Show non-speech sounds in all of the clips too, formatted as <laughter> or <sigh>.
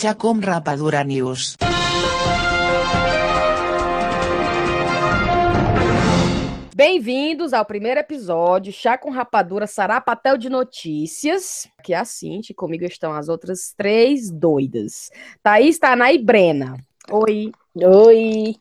Chacom Rapadura News. Bem-vindos ao primeiro episódio Chá com Rapadura Sarapatel de Notícias. Aqui é a Cinti, comigo estão as outras três doidas. Thaís, Taná e Brena. Oi. Oi.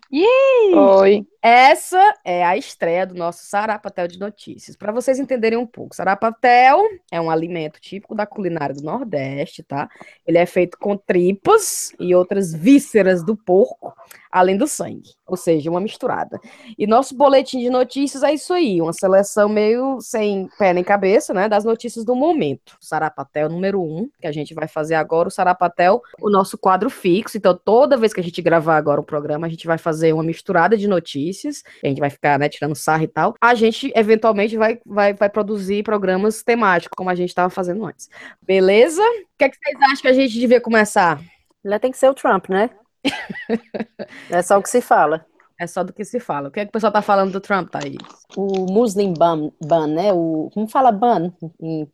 Oi. Essa é a estreia do nosso Sarapatel de Notícias. Para vocês entenderem um pouco, Sarapatel é um alimento típico da culinária do Nordeste, tá? Ele é feito com tripas e outras vísceras do porco, além do sangue, ou seja, uma misturada. E nosso boletim de notícias é isso aí, uma seleção meio sem pé nem cabeça, né, das notícias do momento. Sarapatel número um, que a gente vai fazer agora, o Sarapatel, o nosso quadro fixo. Então, toda vez que a gente gravar agora o programa, a gente vai fazer uma misturada de notícias a gente vai ficar, né, tirando sarro e tal, a gente eventualmente vai, vai, vai produzir programas temáticos, como a gente estava fazendo antes. Beleza? O que, é que vocês acham que a gente devia começar? Já tem que ser o Trump, né? <laughs> é só o que se fala. É só do que se fala. O que, é que o pessoal tá falando do Trump, Thaís? O Muslim ban, ban né? O, como fala ban? É,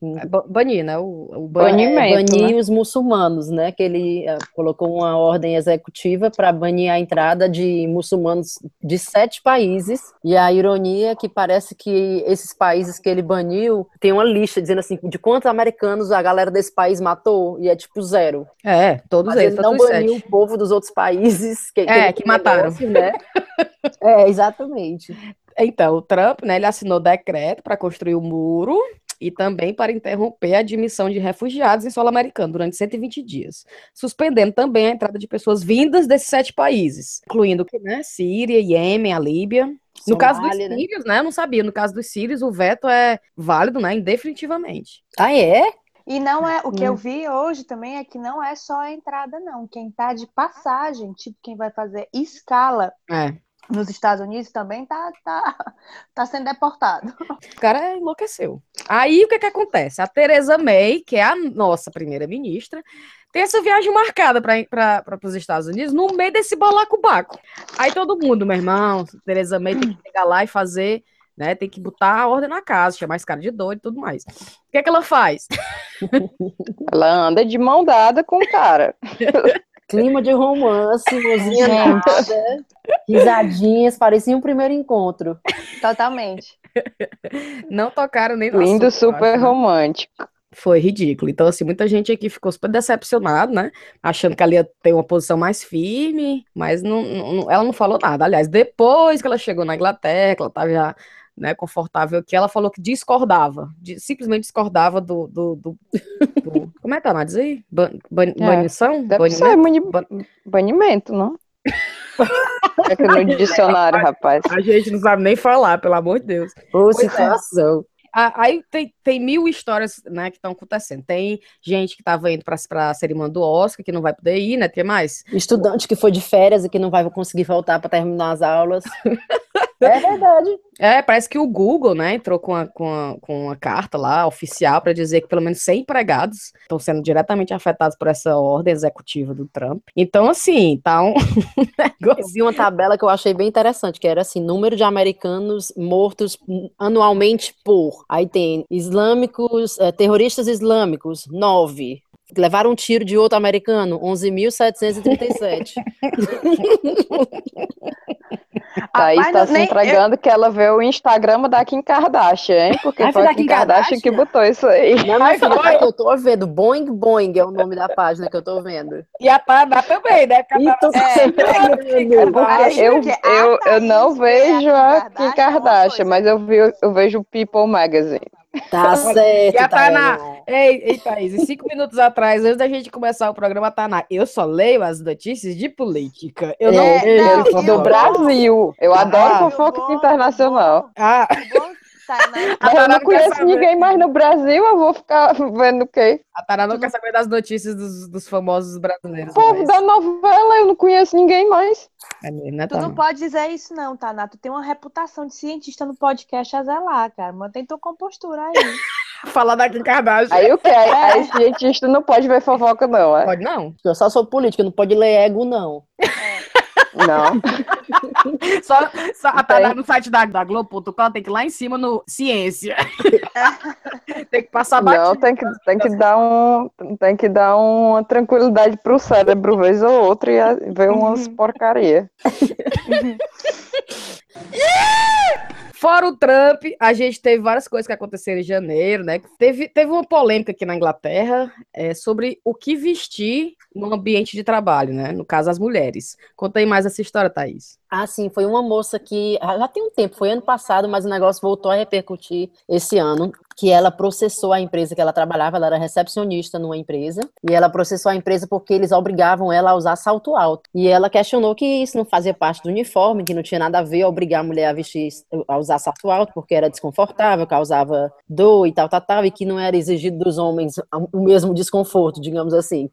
banir, né? O, o ban, banimento, é, banir né? os muçulmanos, né? Que ele uh, colocou uma ordem executiva para banir a entrada de muçulmanos de sete países. E a ironia é que parece que esses países que ele baniu tem uma lista dizendo assim de quantos americanos a galera desse país matou e é tipo zero. É, todos Mas eles. Ele não baniu sete. o povo dos outros países que, é, que, que mataram, negócio, né? <laughs> <laughs> É, exatamente. Então, o Trump, né, ele assinou decreto para construir o muro e também para interromper a admissão de refugiados em solo americano durante 120 dias, suspendendo também a entrada de pessoas vindas desses sete países, incluindo né, Síria, Iêmen, a Líbia. No caso dos né? sírios, né? Eu não sabia. No caso dos sírios, o veto é válido, né? Indefinitivamente. Ah, é? E não é, o que hum. eu vi hoje também é que não é só a entrada, não. Quem tá de passagem, tipo quem vai fazer escala é. nos Estados Unidos também tá, tá, <laughs> tá sendo deportado. O cara enlouqueceu. Aí o que que acontece? A Theresa May, que é a nossa primeira-ministra, tem essa viagem marcada para os Estados Unidos no meio desse balacobaco. Aí todo mundo, meu irmão, Theresa May tem que chegar lá e fazer né? Tem que botar a ordem na casa, chamar esse cara de doido e tudo mais. O que é que ela faz? <laughs> Ela anda de mão dada com o cara. <laughs> Clima de romance, mozinha nada, risadinhas, parecia um primeiro encontro. Totalmente. Não tocaram nem Lindo, super né? romântico. Foi ridículo. Então, assim, muita gente aqui ficou super decepcionada, né? Achando que ela ia ter uma posição mais firme, mas não, não, ela não falou nada. Aliás, depois que ela chegou na Inglaterra, ela estava já né, confortável, que ela falou que discordava, de, simplesmente discordava do, do, do, do como é que tá, diz aí? Ban, ban, é, banição? Banimento? Bani, banimento, não? <laughs> é que no dicionário, rapaz. A gente não sabe nem falar, pelo amor de Deus. Ô, é. situação. Aí tem, tem mil histórias né, que estão acontecendo. Tem gente que estava indo para a cerimônia do Oscar, que não vai poder ir, né? Tem mais? Estudante que foi de férias e que não vai conseguir voltar para terminar as aulas. <laughs> É <laughs> verdade. É, parece que o Google, né, entrou com a, com a, com uma carta lá oficial para dizer que pelo menos 100 empregados estão sendo diretamente afetados por essa ordem executiva do Trump. Então, assim, tá um <laughs> negócio. Eu vi uma tabela que eu achei bem interessante, que era assim: número de americanos mortos anualmente por. Aí tem islâmicos, é, terroristas islâmicos, nove levaram um tiro de outro americano, 11.737. <laughs> Thaís está se entregando eu... que ela vê o Instagram da Kim Kardashian, hein? Porque foi a Kim Kardashian, Kardashian que botou isso aí. Não, não, filha, <laughs> que eu tô vendo. Boing Boing é o nome da página que eu tô vendo. E a Tana também, né? Então, <laughs> é, é, porque eu, eu, eu não vejo a Kim Kardashian, mas eu, vi, eu vejo o People Magazine. Tá <laughs> certo. E a Tainá, ei, ei, Thaís, cinco minutos atrás, antes da gente começar o programa, Tainá, eu só leio as notícias de política. Eu não é, leio não, do Brasil. Eu ah, adoro fofoca internacional. Ah. Mas <laughs> eu não conheço ninguém mais no Brasil, eu vou ficar vendo o quê? A Tara não quer saber das notícias dos, dos famosos brasileiros. O povo da novela, eu não conheço ninguém mais. É mesmo, né, tu não pode dizer isso, não, Taná. Tu tem uma reputação de cientista no podcast a zelar, cara. Mantém tua compostura aí. <laughs> Falar da Kim Kardashian. Aí o que? Aí, é. aí cientista não pode ver fofoca, não, é? Pode não. Eu só sou política, não pode ler ego, não. É. Não. <laughs> só, só tá no site da, da Globo.com, tem que ir lá em cima no ciência. <laughs> tem que passar batido. Não, tem que, tem que dar um tem que dar uma tranquilidade pro cérebro vez ou outra e ver umas uhum. porcaria. <laughs> Fora o Trump, a gente teve várias coisas que aconteceram em janeiro, né? Teve, teve uma polêmica aqui na Inglaterra é, sobre o que vestir no ambiente de trabalho, né? No caso, as mulheres. Conta aí mais essa história, Thaís. Ah, sim, foi uma moça que já tem um tempo, foi ano passado, mas o negócio voltou a repercutir esse ano, que ela processou a empresa que ela trabalhava, ela era recepcionista numa empresa, e ela processou a empresa porque eles obrigavam ela a usar salto alto. E ela questionou que isso não fazia parte do uniforme, que não tinha nada a ver obrigar a mulher a vestir, a usar salto alto, porque era desconfortável, causava dor e tal, tal, tal, e que não era exigido dos homens o mesmo desconforto, digamos assim.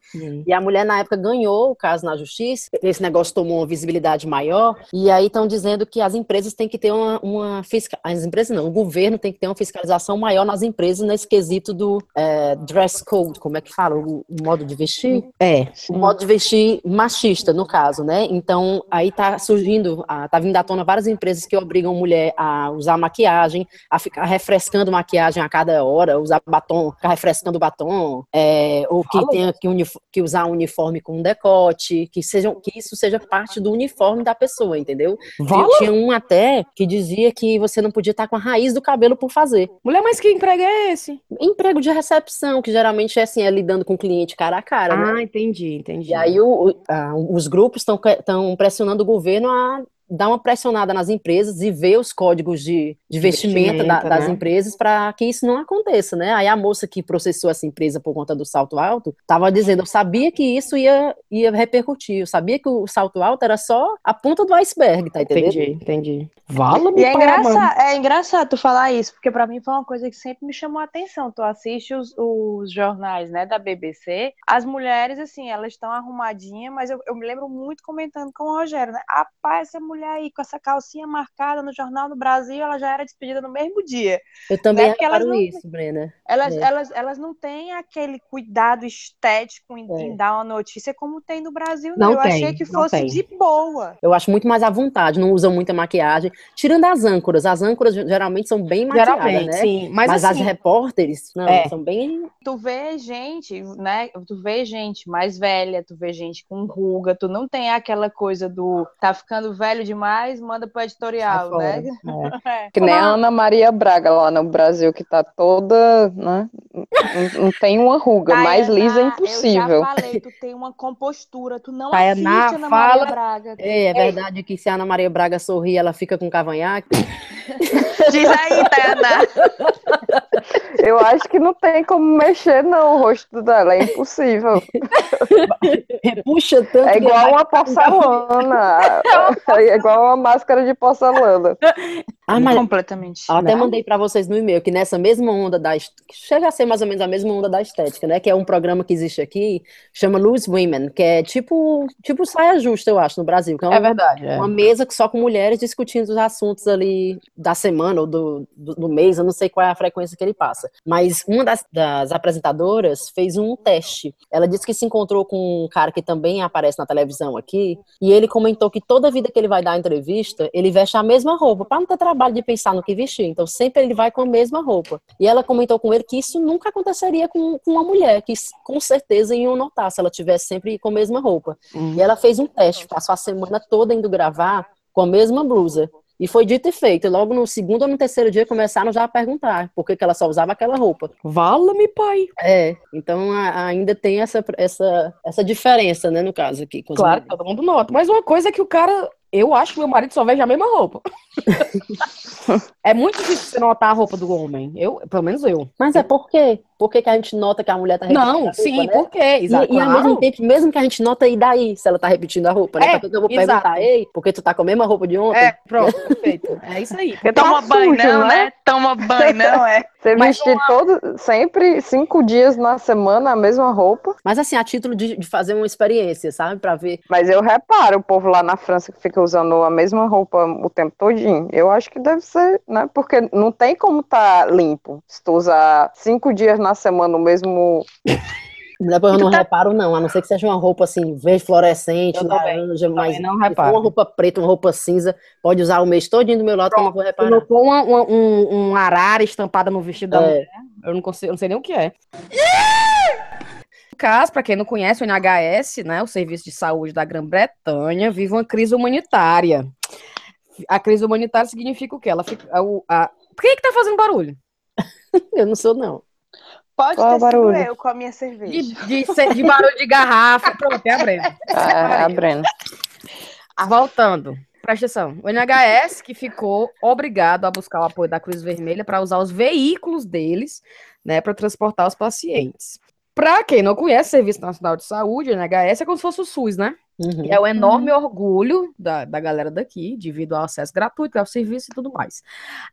E a mulher, na época, ganhou o caso na justiça, esse negócio tomou uma visibilidade maior, e aí estão dizendo que as empresas têm que ter uma, uma fiscal... as empresas não, o governo tem que ter uma fiscalização maior nas empresas nesse quesito do é, dress code, como é que fala, o, o, modo de vestir? É, o modo de vestir machista, no caso, né? Então, aí tá surgindo, tá vindo à tona várias empresas que obrigam mulher a usar maquiagem, a ficar refrescando maquiagem a cada hora, usar batom, ficar refrescando batom, é, ou que tenha que, que usar um uniforme com decote, que, seja, que isso seja parte do uniforme da pessoa, entendeu? Vala? Tinha um até que dizia que você não podia estar com a raiz do cabelo por fazer. Mulher, mas que emprego é esse? Emprego de recepção, que geralmente é assim, é lidando com o cliente cara a cara. Né? Ah, né? entendi, entendi. E aí o, o, os grupos estão pressionando o governo a dar uma pressionada nas empresas e ver os códigos de, de vestimenta, vestimenta da, das né? empresas para que isso não aconteça, né? Aí a moça que processou essa empresa por conta do salto alto estava dizendo, eu sabia que isso ia, ia repercutir, eu sabia que o salto alto era só a ponta do iceberg, tá entendendo? Entendi, entendi. Vala e é engraçado, é engraçado tu falar isso, porque para mim foi uma coisa que sempre me chamou a atenção. Tu assiste os, os jornais, né, da BBC, as mulheres, assim, elas estão arrumadinhas, mas eu, eu me lembro muito comentando com o Rogério, né? Rapaz, essa mulher mulher aí com essa calcinha marcada no Jornal no Brasil, ela já era despedida no mesmo dia. Eu também né? reparo não, isso, Brena. Elas, é. elas, elas não têm aquele cuidado estético em, é. em, dar uma notícia como tem no Brasil, não. não eu tem, achei que fosse de boa. Eu acho muito mais à vontade, não usam muita maquiagem. Tirando as âncoras, as âncoras geralmente são bem maquiadas, né? Sim, mas, mas assim, as repórteres, não, é. são bem... Tu vê gente, né, tu vê gente mais velha, tu vê gente com ruga, tu não tem aquela coisa do tá ficando velho demais, manda pro editorial, né? <laughs> É. Que nem a Ana Maria Braga lá no Brasil, que tá toda, né? Não, não tem uma ruga, Tayana, mais lisa é impossível. Eu já falei, tu tem uma compostura, tu não Tayana, assiste Ana fala... Maria Braga. É, é verdade que se a Ana Maria Braga sorrir, ela fica com cavanhaque. <laughs> Diz aí, Tayana. <laughs> Eu acho que não tem como mexer, não, o rosto dela, é impossível. Puxa tanto. É igual uma porcelana. É igual uma máscara de porcelana. Ah, mas Completamente. Eu até mandei para vocês no e-mail que nessa mesma onda da. Chega a ser mais ou menos a mesma onda da estética, né? Que é um programa que existe aqui, chama Loose Women, que é tipo, tipo saia justa, eu acho, no Brasil. é, é verdade. É. Uma mesa que só com mulheres discutindo os assuntos ali da semana ou do, do, do mês, eu não sei qual é a frequência que ele passa. Mas uma das, das apresentadoras fez um teste. Ela disse que se encontrou com um cara que também aparece na televisão aqui, e ele comentou que toda vida que ele vai dar entrevista, ele veste a mesma roupa, para não ter trabalho de pensar no que vestir. Então, sempre ele vai com a mesma roupa. E ela comentou com ele que isso nunca aconteceria com, com uma mulher, que com certeza iam notar se ela tivesse sempre com a mesma roupa. Uhum. E ela fez um teste, passou a semana toda indo gravar com a mesma blusa. E foi dito e feito. E logo no segundo ou no terceiro dia começaram já a perguntar por que, que ela só usava aquela roupa. Vala-me, pai! É, então a, ainda tem essa, essa, essa diferença, né, no caso aqui. claro, todo mundo nota. Mas uma coisa é que o cara eu acho que meu marido só veste a mesma roupa. <laughs> é muito difícil você notar a roupa do homem. Eu, pelo menos eu. Mas é por quê? Por que, que a gente nota que a mulher tá repetindo Não, roupa, sim, né? por quê? Exato. E, e, ao mesmo tempo, mesmo que a gente nota, e daí, se ela tá repetindo a roupa, né? É, eu vou exato. perguntar, ei, porque tu tá com a mesma roupa de ontem? É, pronto, perfeito. É isso aí. Porque Toma tá banho, sujo, não, né? né? Toma banho, não, é. Você vestir uma... todo, sempre, cinco dias na semana, a mesma roupa. Mas assim, a título de, de fazer uma experiência, sabe? Pra ver. Mas eu reparo o povo lá na França que fica usando a mesma roupa o tempo todinho. Eu acho que deve ser, né? Porque não tem como tá limpo. Se tu usar cinco dias na semana o mesmo Depois eu não tá... reparo, não, a não ser que seja uma roupa assim, verde fluorescente, laranja, mas não reparo. uma roupa preta, uma roupa cinza, pode usar o mês todinho do meu lado Pronto. que eu não vou reparar. Colocou uma, uma, um, um arara estampada no vestido da é. mulher, eu não, consigo, eu não sei nem o que é. caso, para quem não conhece, o NHS, né, o Serviço de Saúde da Grã-Bretanha, vive uma crise humanitária. A crise humanitária significa o quê? Ela fica, a, a... Por que é que tá fazendo barulho? <laughs> eu não sou, não. Pode Qual ter barulho? eu com a minha cerveja. De, de, de barulho de garrafa. Pronto, é a Brena. É, a Brena. Voltando. Presta atenção. O NHS que ficou obrigado a buscar o apoio da Cruz Vermelha para usar os veículos deles, né, para transportar os pacientes. Para quem não conhece o Serviço Nacional de Saúde, o NHS é como se fosse o SUS, né? Uhum. É o enorme orgulho da, da galera daqui, devido ao acesso gratuito ao serviço e tudo mais.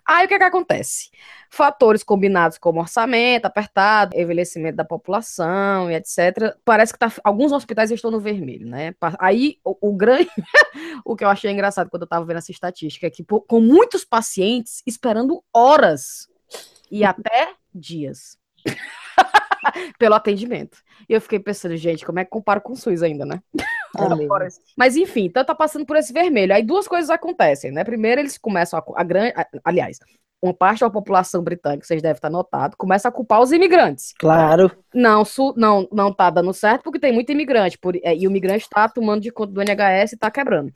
Aí o que, é que acontece? Fatores combinados como orçamento apertado, envelhecimento da população e etc. Parece que tá, alguns hospitais estão no vermelho, né? Aí o, o grande. <laughs> o que eu achei engraçado quando eu estava vendo essa estatística é que com muitos pacientes esperando horas e até dias. <laughs> pelo atendimento. E eu fiquei pensando, gente, como é que comparo com o SUS ainda, né? É Mas enfim, então tá passando por esse vermelho. Aí duas coisas acontecem, né? Primeiro, eles começam a, a grande. Aliás, uma parte da população britânica, vocês devem estar notado, começa a culpar os imigrantes. Claro. Não, su, não, não tá dando certo porque tem muito imigrante. Por, é, e o imigrante está tomando de conta do NHS e está quebrando.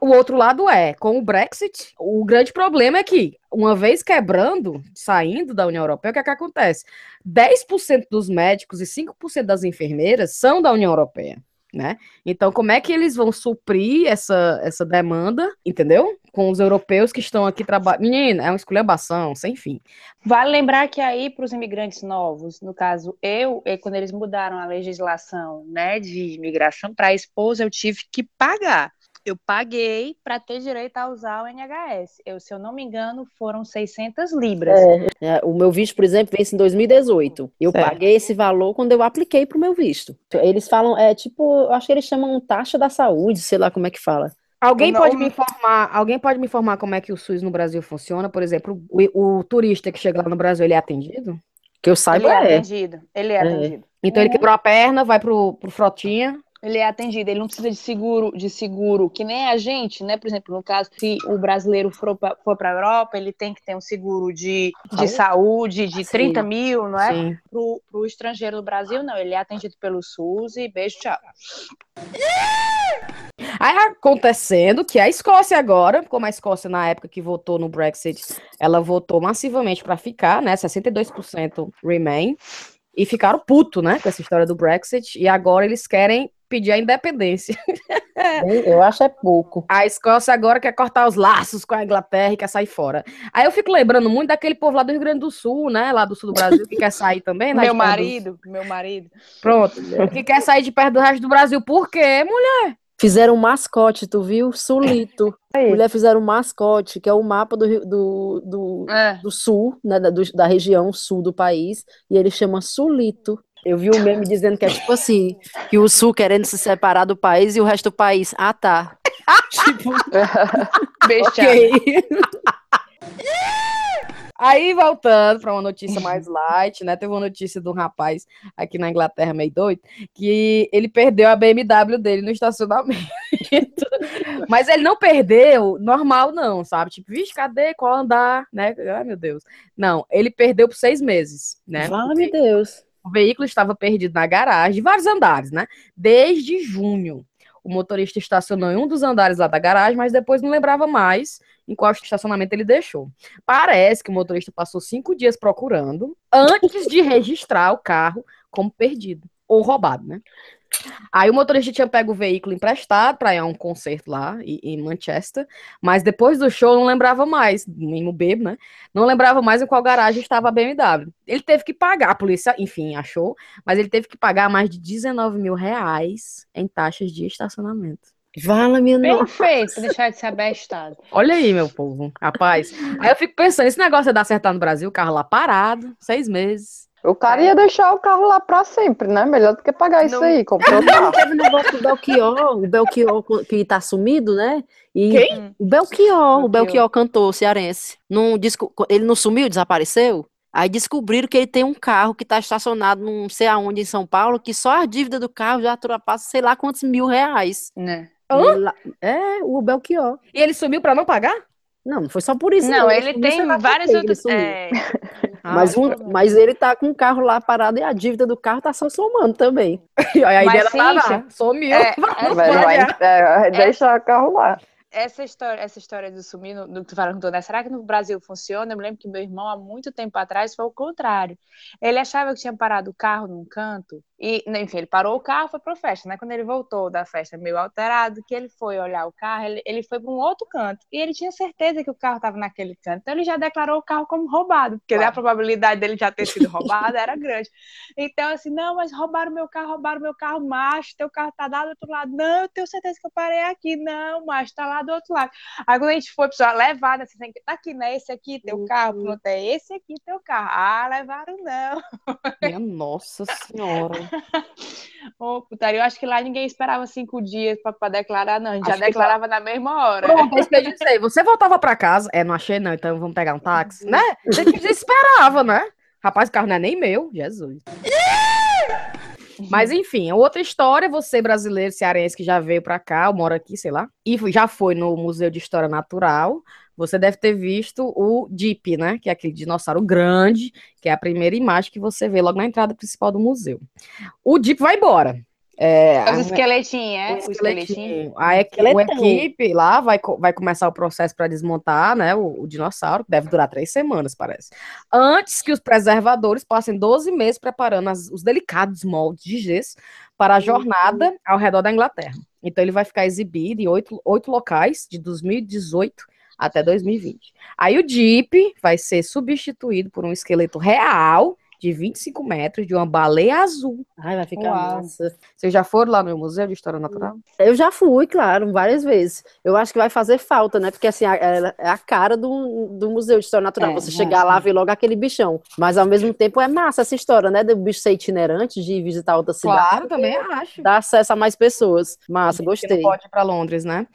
O outro lado é, com o Brexit, o grande problema é que, uma vez quebrando, saindo da União Europeia, o que é que acontece? 10% dos médicos e 5% das enfermeiras são da União Europeia né? Então, como é que eles vão suprir essa, essa demanda, entendeu? Com os europeus que estão aqui trabalhando. Menina, é uma esculhambação, sem fim. Vale lembrar que aí, para os imigrantes novos, no caso, eu, quando eles mudaram a legislação né, de imigração para a esposa, eu tive que pagar eu paguei para ter direito a usar o NHS. Eu, se eu não me engano, foram 600 libras. É, é, o meu visto, por exemplo, vence em 2018. Eu certo. paguei esse valor quando eu apliquei para o meu visto. Eles falam, é tipo, eu acho que eles chamam taxa da saúde, sei lá como é que fala. Alguém pode me informar, alguém pode me informar como é que o SUS no Brasil funciona? Por exemplo, o, o turista que chega lá no Brasil, ele é atendido? Que eu saiba ele é. é. atendido. Ele é, é. atendido. Então uhum. ele quebrou a perna, vai pro, pro frotinha, ele é atendido, ele não precisa de seguro, de seguro, que nem a gente, né? Por exemplo, no caso, se o brasileiro for para a Europa, ele tem que ter um seguro de, de saúde de Sim. 30 mil, não é? Para o estrangeiro do Brasil, não, ele é atendido pelo SUS e beijo, tchau. Aí acontecendo que a Escócia agora, como a Escócia na época que votou no Brexit, ela votou massivamente para ficar, né? 62% remain e ficaram puto, né, com essa história do Brexit, e agora eles querem pedir a independência. <laughs> Eu acho é pouco. A Escócia agora quer cortar os laços com a Inglaterra e quer sair fora. Aí eu fico lembrando muito daquele povo lá do Rio Grande do Sul, né? Lá do sul do Brasil, que quer sair também. Né, meu marido, do... meu marido. Pronto. que quer sair de perto do resto do Brasil. Por quê, mulher? Fizeram um mascote, tu viu? Sulito. <laughs> É Mulher fizeram um mascote, que é o mapa do, do, do, é. do sul, né, da, do, da região sul do país, e ele chama Sulito. Eu vi um meme dizendo que é tipo assim, que o sul querendo se separar do país e o resto do país, ah tá. <laughs> tipo, <laughs> ok. Aí, voltando para uma notícia mais light, né? Teve uma notícia de um rapaz aqui na Inglaterra, meio doido, que ele perdeu a BMW dele no estacionamento. <laughs> Mas ele não perdeu normal, não, sabe? Tipo, vixe, cadê? Qual andar? Né? Ai, meu Deus. Não, ele perdeu por seis meses, né? Fala, meu Deus. O veículo estava perdido na garagem, vários andares, né? Desde junho. O motorista estacionou em um dos andares lá da garagem, mas depois não lembrava mais em qual estacionamento ele deixou. Parece que o motorista passou cinco dias procurando antes de registrar o carro como perdido ou roubado, né? Aí o motorista tinha pego o veículo emprestado para ir a um concerto lá em Manchester, mas depois do show não lembrava mais, nem bebo, né? Não lembrava mais em qual garagem estava a BMW. Ele teve que pagar, a polícia, enfim, achou, mas ele teve que pagar mais de 19 mil reais em taxas de estacionamento. Vala, minha Perfeito, deixar de ser abestado. Olha aí, meu povo, rapaz. Aí eu fico pensando, esse negócio é dar certo no Brasil, o carro lá parado, seis meses. O cara ia deixar o carro lá pra sempre, né? Melhor do que pagar isso aí, <laughs> comprou o carro. Teve o negócio do Belchior, o Belchior que tá sumido, né? E Quem? O Belchior, o Belchior cantor cearense. Num disco, ele não sumiu, desapareceu? Aí descobriram que ele tem um carro que está estacionado não sei aonde em São Paulo, que só a dívida do carro já ultrapassa sei lá quantos mil reais. Né? Hã? É, o Belchior. E ele sumiu pra não pagar? Não, não foi só por isso. Não, ele ele tem outros. sumiu. é, <laughs> Mas, Ah, um- mas ele tá com o carro lá parado e a dívida do carro tá só somando também. <laughs> Aí a Mas, ideia tá lá, Cíntia, sumiu. é, Não <laughs> Vai, pode, vai, é. é, deixa o carro lá. essa história, essa história do sumir, no, do que tu falou, né? Será que no Brasil funciona? Eu me lembro que meu irmão, há muito tempo atrás, foi o contrário. Ele achava que tinha parado o carro num canto, e, enfim, ele parou o carro, foi pra festa, né? Quando ele voltou da festa meio alterado, que ele foi olhar o carro, ele, ele foi para um outro canto, e ele tinha certeza que o carro estava naquele canto, então ele já declarou o carro como roubado, porque né, a probabilidade dele já ter sido <laughs> roubado era grande. Então, assim, não, mas roubaram meu carro, roubaram meu carro, macho, teu carro tá lá do outro lado. Não, eu tenho certeza que eu parei aqui. Não, macho, tá lá do outro lado. Aí quando a gente foi, pessoal, levar, assim, tem que- tá aqui, né? Esse aqui, teu carro, pronto, é esse aqui, teu carro. Ah, levaram não. Minha nossa senhora. <laughs> Ô, putaria, eu acho que lá ninguém esperava cinco dias pra declarar, não. A gente já Acho que declarava na mesma hora. Pronto, é isso que eu disse. Você voltava pra casa. É, não achei não, então vamos pegar um táxi, né? A gente desesperava, né? Rapaz, o carro não é nem meu, Jesus. Mas enfim, outra história, você brasileiro cearense que já veio pra cá, mora aqui, sei lá, e já foi no Museu de História Natural, você deve ter visto o Jeep, né? Que é aquele dinossauro grande, que é a primeira imagem que você vê logo na entrada principal do museu. O Jeep vai embora. É, Os esqueletinhos, é? o esqueletinho. esqueletinho. A o equipe lá vai, co- vai começar o processo para desmontar né, o, o dinossauro, que deve durar três semanas, parece. Antes que os preservadores passem 12 meses preparando as- os delicados moldes de gesso para a jornada ao redor da Inglaterra. Então ele vai ficar exibido em oito, oito locais de 2018 até 2020. Aí o Jeep vai ser substituído por um esqueleto real de 25 metros de uma baleia azul. Ai, vai ficar Uau. massa. Vocês já foram lá no Museu de História Natural? Eu já fui, claro, várias vezes. Eu acho que vai fazer falta, né? Porque assim, a- é é a cara do, do Museu de História Natural. É, Você é, chegar lá, ver logo aquele bichão. Mas ao mesmo tempo é massa essa história, né? Do bicho ser itinerante, de visitar outra cidade. Claro, também acho. Dá acesso a mais pessoas. Massa, gostei. Não pode ir para Londres, né?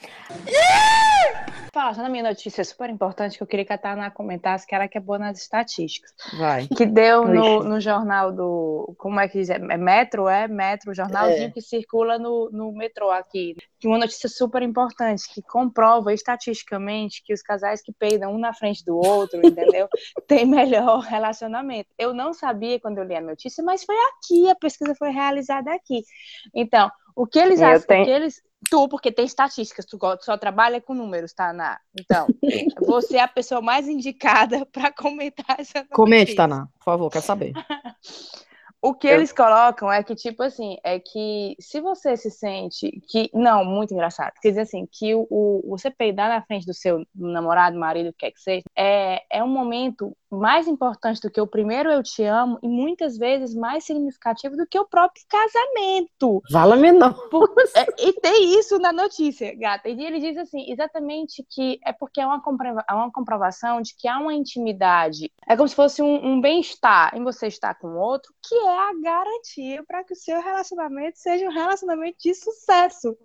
Falar só na minha notícia super importante que eu queria que a Tana comentasse, que era que é boa nas estatísticas. Vai. que deu no, no jornal do. Como é que diz? É Metro, é? Metro, jornalzinho que circula no, no metrô aqui. Que uma notícia super importante, que comprova estatisticamente que os casais que peidam um na frente do outro, entendeu? <laughs> Tem melhor relacionamento. Eu não sabia quando eu li a notícia, mas foi aqui, a pesquisa foi realizada aqui. Então, o que eles acham, tenho- o que eles. Tu, porque tem estatísticas, tu só trabalha com números, tá, Ana? Então, <laughs> você é a pessoa mais indicada <laughs> para comentar essa notícia. Comente, Taná, por favor, quero saber. <laughs> O que eles colocam é que, tipo assim, é que se você se sente que. Não, muito engraçado. Quer dizer assim, que o, o- você peidar na frente do seu namorado, marido, o que quer que seja, é, é um momento mais importante do que o primeiro eu te amo e muitas vezes mais significativo do que o próprio casamento. Vala menor. <laughs> É, e tem isso na notícia, gata. E ele diz assim, exatamente que é porque é uma, comprova- é uma comprovação de que há uma intimidade. É como se fosse um, um bem-estar em você estar com o outro, que é a garantia para que o seu relacionamento seja um relacionamento de sucesso.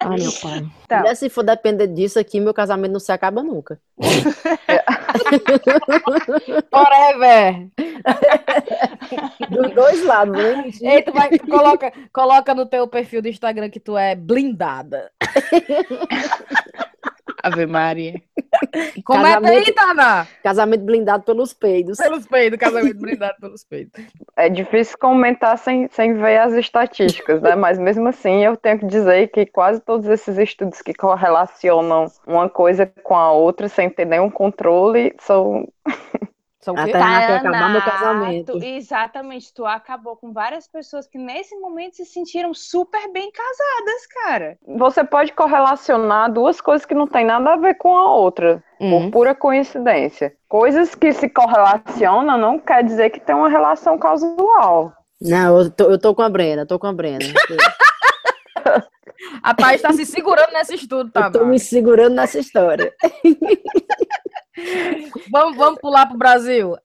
Ai, meu <laughs> pai. Então, se for depender disso aqui, meu casamento não se acaba nunca. <laughs> Forever! Dos dois lados, né? Ei, tu vai, coloca, coloca no teu perfil do Instagram que tu é blindada. Ave Maria. Comenta Casamento- aí, Taná! Casamento blindado pelos peidos. Pelos peidos, casamento <laughs> blindado pelos peidos. É difícil comentar sem, sem ver as estatísticas, né? Mas mesmo assim, eu tenho que dizer que quase todos esses estudos que correlacionam uma coisa com a outra sem ter nenhum controle são. São o A quê? Tainá quer acabar meu casamento. exatamente, tu acabou com várias pessoas que nesse momento se sentiram super bem casadas, cara. Você pode correlacionar duas coisas que não tem nada a ver com a outra, Hum. por pura coincidência. Coisas que se correlacionam não quer dizer que tem uma relação causal. Não, eu tô, eu tô com a Brena, tô com a Brena. <laughs> A Thaís tá se segurando nesse estudo, tá? Eu tô me segurando nessa história. <laughs> Vamos, vamos pular pro Brasil.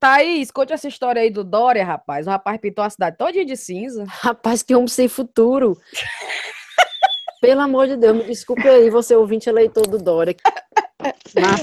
Thaís, conte essa história aí do Dória, rapaz. O rapaz pintou a cidade todinha de cinza. Rapaz, que homem sem futuro. Pelo amor de Deus, me desculpe aí, você ouvinte eleitor do Dória. Mas,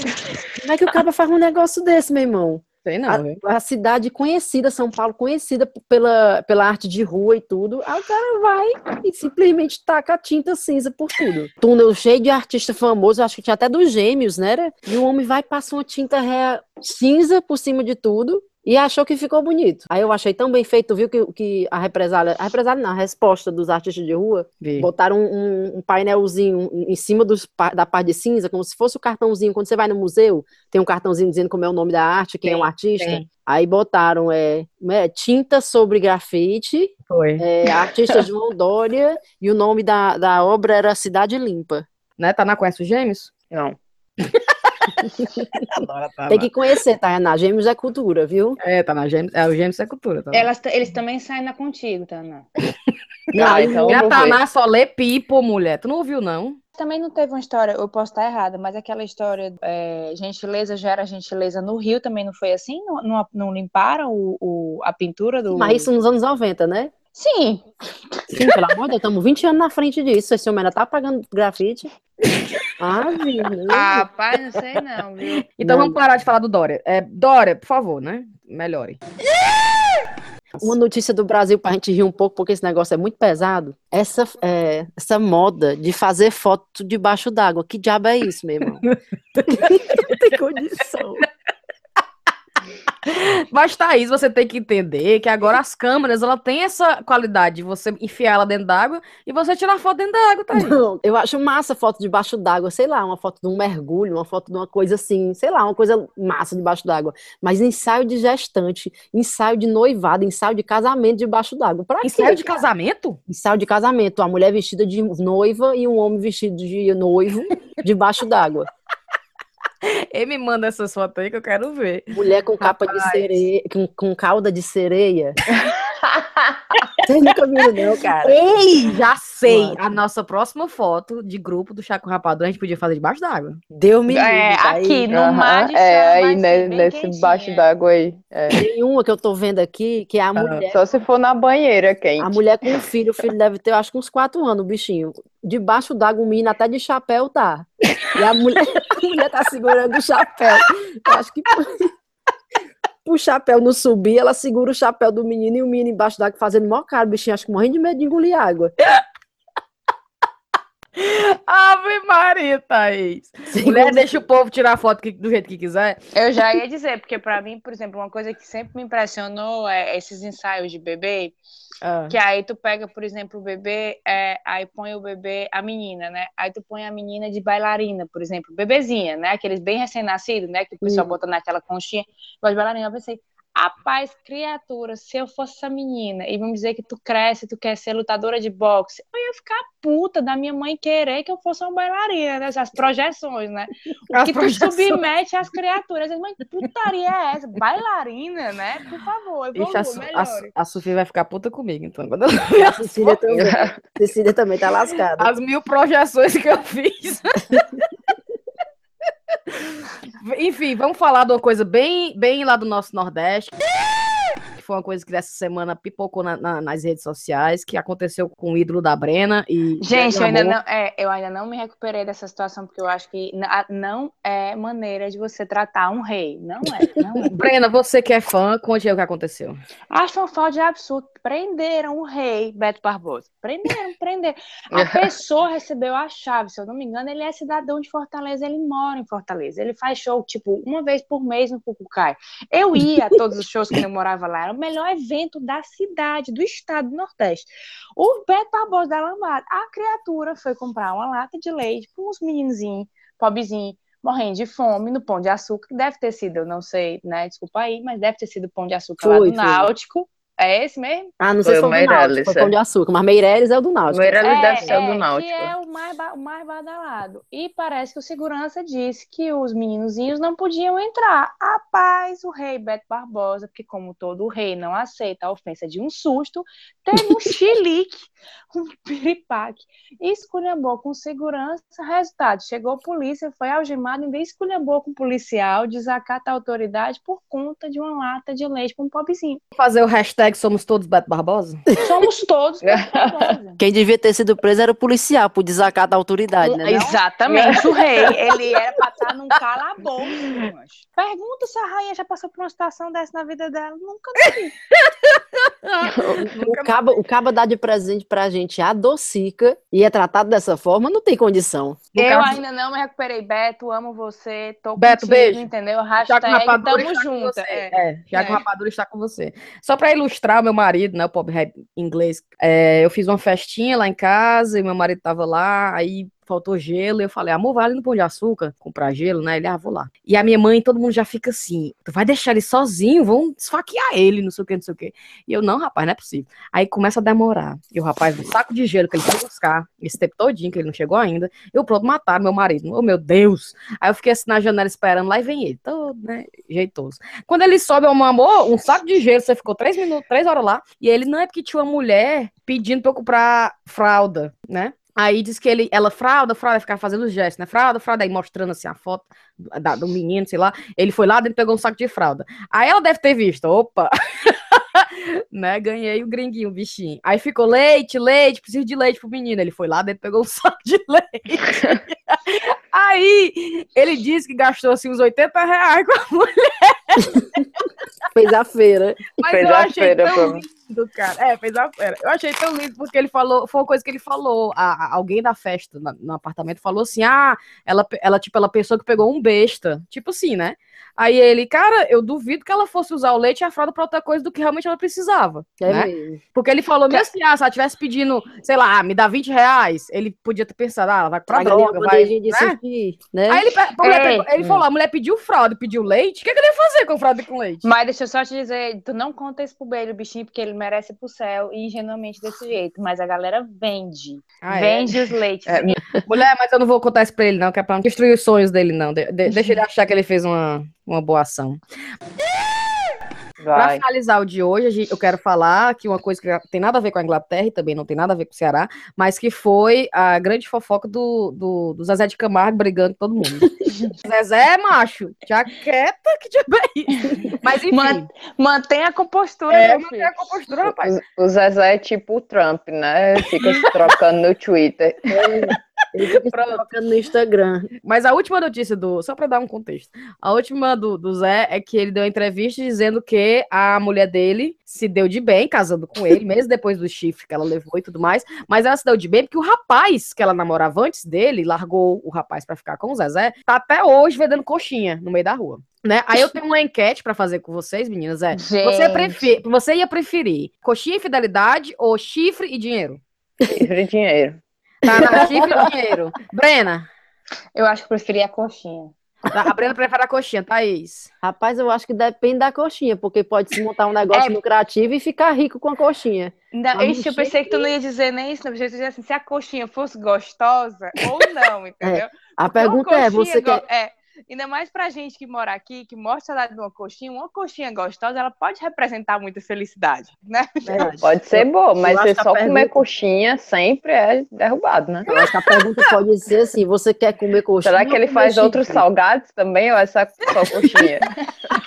como é que o cara faz um negócio desse, meu irmão? Sei não, a, a, cidade conhecida, São Paulo, conhecida pela, pela arte de rua e tudo, aí o cara vai e simplesmente taca tinta cinza por tudo. Túnel cheio de artista famoso, acho que tinha até dos gêmeos, né? E o homem vai e passa uma tinta rea, cinza por cima de tudo e achou que ficou bonito. Aí eu achei tão bem feito, viu que, que a represália, a represália não, a resposta dos artistas de rua, Vi. botaram um, um, painelzinho em cima dos, da parte de cinza, como se fosse o cartãozinho, quando você vai no museu, tem um cartãozinho dizendo como é o nome da arte, quem tem, é o artista. Tem. Aí botaram é, é, tinta sobre grafite, é, artista João Dória, <laughs> e o nome da, da obra era Cidade Limpa. Né? Tá na Conhece os Gêmeos? Não. <laughs> <laughs> Adora, tá Tem que conhecer, tá? Na Gêmeos é cultura, viu? É, tá na Gêmeos, é, o Gêmeos é cultura. Tá Elas, eles também saem na contigo, Tana. Não, ah, então a Taná só lê pipo, mulher. Tu não ouviu, não? Também não teve uma história, eu posso estar errada, mas aquela história, é, gentileza gera gentileza no Rio também não foi assim? Não, não, não limparam o, o, a pintura do. Mas isso nos anos 90, né? Sim. Sim, pelo amor de Deus, estamos 20 anos na frente disso. Esse homem ainda tá pagando grafite. Ah, viu? Ah, pai, não sei não, viu? Então não. vamos parar de falar do Dória. É, Dória, por favor, né? Melhore. Uma notícia do Brasil para a gente rir um pouco, porque esse negócio é muito pesado. Essa, é, essa moda de fazer foto debaixo d'água. Que diabo é isso, meu irmão? <laughs> não tem condição. <laughs> Mas, Thaís, você tem que entender que agora as câmeras, ela tem essa qualidade de você enfiar ela dentro d'água e você tirar foto dentro d'água, Thaís. Não, eu acho massa foto debaixo d'água, sei lá, uma foto de um mergulho, uma foto de uma coisa assim, sei lá, uma coisa massa debaixo d'água. Mas ensaio de gestante, ensaio de noivado, ensaio de casamento debaixo d'água. Pra ensaio quê? de casamento? Ensaio de casamento. A mulher vestida de noiva e um homem vestido de noivo debaixo d'água. Ele me manda essas fotos aí que eu quero ver. Mulher com capa Rapaz. de sereia, com, com cauda de sereia. <laughs> Vocês nunca viram, não, cara. Ei, já sei. Mano. A nossa próxima foto de grupo do Chaco Rapadura a gente podia fazer debaixo d'água. Deu me É, tá aqui, aí. no uhum. mar de É, aí né, nesse baixo d'água aí. É. Tem uma que eu tô vendo aqui, que é a mulher. Só se for na banheira, quente. A mulher com o filho, o filho deve ter, acho que uns quatro anos, o bichinho. Debaixo d'água, o menino até de chapéu tá. E a mulher, <laughs> a mulher tá segurando o chapéu. Eu acho que o chapéu não subir, ela segura o chapéu do menino e o menino embaixo d'água fazendo mó cara, bichinho acho que morrendo de medo de engolir água. Ave Maria, Thaís. Sim, Mulher, deixa o povo tirar foto do jeito que quiser. Eu já ia dizer, porque para mim, por exemplo, uma coisa que sempre me impressionou é esses ensaios de bebê, ah. que aí tu pega, por exemplo, o bebê, é, aí põe o bebê, a menina, né? Aí tu põe a menina de bailarina, por exemplo, bebezinha, né? Aqueles bem recém-nascidos, né? Que o pessoal hum. bota naquela conchinha, gosta de bailarina. Eu pensei, Rapaz, criatura, se eu fosse essa menina e vamos dizer que tu cresce, tu quer ser lutadora de boxe, eu ia ficar puta da minha mãe querer que eu fosse uma bailarina, né? As projeções, né? O que tu submete às criaturas. Mãe, que putaria é essa? Bailarina, né? Por favor, evolua, Ixi, a, a, a, Sofia vai ficar puta comigo, então. Quando eu... A <laughs> Cecília também. Cecília também tá lascada. As mil projeções que eu fiz. <laughs> Enfim, vamos falar de uma coisa bem, bem lá do nosso Nordeste foi uma coisa que dessa semana pipocou na, na, nas redes sociais, que aconteceu com o ídolo da Brena e. Gente, eu ainda, não, é, eu ainda não me recuperei dessa situação, porque eu acho que não é maneira de você tratar um rei. Não é. Não é. <laughs> Brena, você que é fã, conte aí o que aconteceu. Acho um falta de absurdo. Prenderam o rei Beto Barbosa. Prenderam, prenderam. A <laughs> pessoa recebeu a chave, se eu não me engano, ele é cidadão de Fortaleza, ele mora em Fortaleza. Ele faz show, tipo, uma vez por mês no Cucucai. Eu ia a todos os shows que eu morava lá, era o melhor evento da cidade, do estado do Nordeste. O Beto Barbosa da Lambada, a criatura foi comprar uma lata de leite com uns meninozinhos, pobrezinhos, morrendo de fome no Pão de Açúcar, deve ter sido, eu não sei, né, desculpa aí, mas deve ter sido o Pão de Açúcar foi, lá do. Náutico. É esse mesmo? Ah, não sei foi se foi o Náutico, foi Pão de Açúcar, mas Meireles é o do Náutico. Meireles é, deve ser é, o do é, Náutico. Que é o mais, o mais badalado. E parece que o segurança disse que os meninozinhos não podiam entrar. Rapaz, o rei Beto Barbosa, porque como todo rei não aceita a ofensa de um susto, teve um <laughs> chilique, um piripaque. Esculhambou com segurança, resultado, chegou a polícia, foi algemado, ainda esculhambou com o policial, desacata a autoridade por conta de uma lata de leite para um pobrezinho. Fazer o hashtag Somos Todos Beto Barbosa? <laughs> Somos todos Beto Barbosa. Quem devia ter sido preso era o policial, por desacato da autoridade, né? não? Exatamente, o rei. Ele <laughs> era pra estar num calabouço. Pergunta se a rainha já passou por uma situação dessa na vida dela. Nunca vi. O caba, o caba dá de presente pra gente a docica e é tratado dessa forma, não tem condição. No eu caso- ainda não me recuperei. Beto, amo você. Tô Beto, contigo, beijo. entendeu? Hashtag rapadura tamo junto. É. É, já com É. rapadura está com você. Só para ilustrar o meu marido, né, o pobre rap inglês, é, eu fiz uma festinha lá em casa e meu marido tava lá, aí faltou gelo, eu falei, amor, vai ali no Pão de Açúcar comprar gelo, né? Ele, ah, vou lá. E a minha mãe, todo mundo já fica assim, tu vai deixar ele sozinho, vão esfaquear ele, não sei o que, não sei o que. E eu, não, rapaz, não é possível. Aí começa a demorar. E o rapaz, um saco de gelo que ele foi buscar, esse tempo todinho, que ele não chegou ainda, eu pronto, mataram meu marido. Oh, meu Deus! Aí eu fiquei assim na janela esperando, lá e vem ele, todo, né, jeitoso. Quando ele sobe, meu amor, um saco de gelo, você ficou três minutos, três horas lá, e ele, não é porque tinha uma mulher pedindo pra eu comprar fralda, né? Aí diz que ele, ela, fralda, fralda, ficava fazendo os gestos, né? Fralda, fralda, aí mostrando assim a foto do, da- do menino, sei lá. Ele foi lá dentro e pegou um saco de fralda. Aí ela deve ter visto, opa! <laughs> né? Ganhei o gringuinho, o bichinho. Aí ficou leite, leite, preciso de leite pro menino. Ele foi lá dentro e pegou um <laughs> saco de leite. Aí ele disse que gastou assim uns 80 reais com a mulher, <laughs> Fez a feira. mas Fez eu a achei feira tão pra- lindo, cara. É, fez a feira. Eu achei tão lindo porque ele falou, foi uma coisa que ele falou. A, a- alguém da festa na- no apartamento falou assim: ah, ela, ela, tipo, ela pensou que pegou um besta. Tipo assim, né? Aí ele, cara, eu duvido que ela fosse usar o leite e a fralda pra outra coisa do que realmente ela precisava. É né? mesmo. Porque ele falou mesmo assim, ah, se ela tivesse pedindo, sei lá, me dá 20 reais, ele podia ter pensado, ah, ela vai ali uma droga, vai. né? né? Aí ele, a mulher pegou- ele falou, a mulher pediu fralda, e pediu leite, o que, que ele ia fazer com fralda e com leite? Mas deixa eu só te dizer, tu não conta isso pro Beiro, bichinho, porque ele merece pro céu e ingenuamente desse jeito. Mas a galera vende. Ah, é? vende os leites. É, Mulher, mas eu não vou contar isso pra ele, não, que é pra não destruir os sonhos dele, não. De- de- deixa ele achar que ele fez uma, uma boa ação. Pra vai. finalizar o de hoje, eu quero falar que uma coisa que tem nada a ver com a Inglaterra e também não tem nada a ver com o Ceará, mas que foi a grande fofoca do, do, do Zezé de Camargo brigando com todo mundo. <laughs> Zezé, macho, jaqueta, que é isso? Mas enfim, Man- Mantém a compostura, é, meu mantém filho. a compostura, rapaz. O, o Zezé é tipo o Trump, né? Fica se trocando no Twitter. <laughs> Ele fica no Instagram. Mas a última notícia do. Só pra dar um contexto. A última do, do Zé é que ele deu uma entrevista dizendo que a mulher dele se deu de bem casando com ele, mesmo depois do chifre que ela levou e tudo mais. Mas ela se deu de bem porque o rapaz que ela namorava antes dele, largou o rapaz pra ficar com o Zezé, tá até hoje vendendo coxinha no meio da rua. Né? Aí eu tenho uma enquete pra fazer com vocês, meninas. É, você, prefer... você ia preferir coxinha e fidelidade ou chifre e dinheiro? Livre dinheiro. Tá na chifre e dinheiro. Brena. Eu acho que preferia a coxinha. Tá, A Brena prefere a coxinha, Thaís. Rapaz, eu acho que depende da coxinha, porque pode se montar um negócio É. lucrativo e ficar rico com a coxinha. Ixi, eu não pensei que tu não ia dizer nem isso, não. Eu dizer assim, se a coxinha fosse gostosa ou não, <laughs> entendeu? A Uma pergunta é, você go- quer... É, ainda mais pra gente que mora aqui, que mostra saudade de uma coxinha, uma coxinha gostosa, ela pode representar muita felicidade, né? Verdade. Pode ser boa, mas que a só comer pergunta- coxinha sempre é derrubado, né? Eu acho que a pergunta pode ser assim, você quer comer coxinha Será que ele comer faz outros salgados também ou é só, só coxinha? <laughs>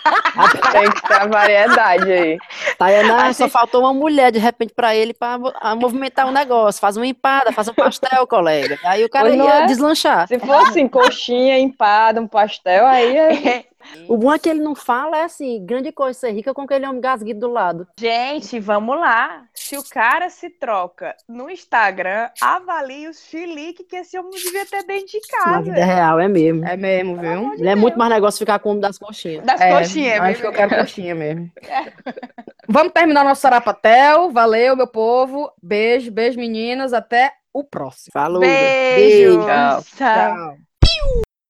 Tem que ter a variedade aí. Tayana, A só gente- faltou uma mulher de repente pra ele pra mo- a movimentar o negócio, faz uma empada, faz um pastel, colega. Aí o cara ia é? deslanchar. Se for assim, coxinha, empada, um pastel, aí é... O bom é que ele não fala é assim, grande coisa ser rica com aquele homem gasguido do lado. Gente, vamos lá. Se o cara se troca no Instagram, avalie os chilique que esse homem devia ter dentro de Na casa. vida real, é mesmo. É mesmo, viu? Ele é muito mais negócio ficar com o homem das coxinhas. Das É, coxinhas, acho viu? que eu quero coxinha mesmo. <laughs> Vamos terminar nosso sarapatel. Valeu, meu povo. Beijo, beijo, meninas. Até o próximo. Falou. Beijo. Tchau. Tchau. Tchau.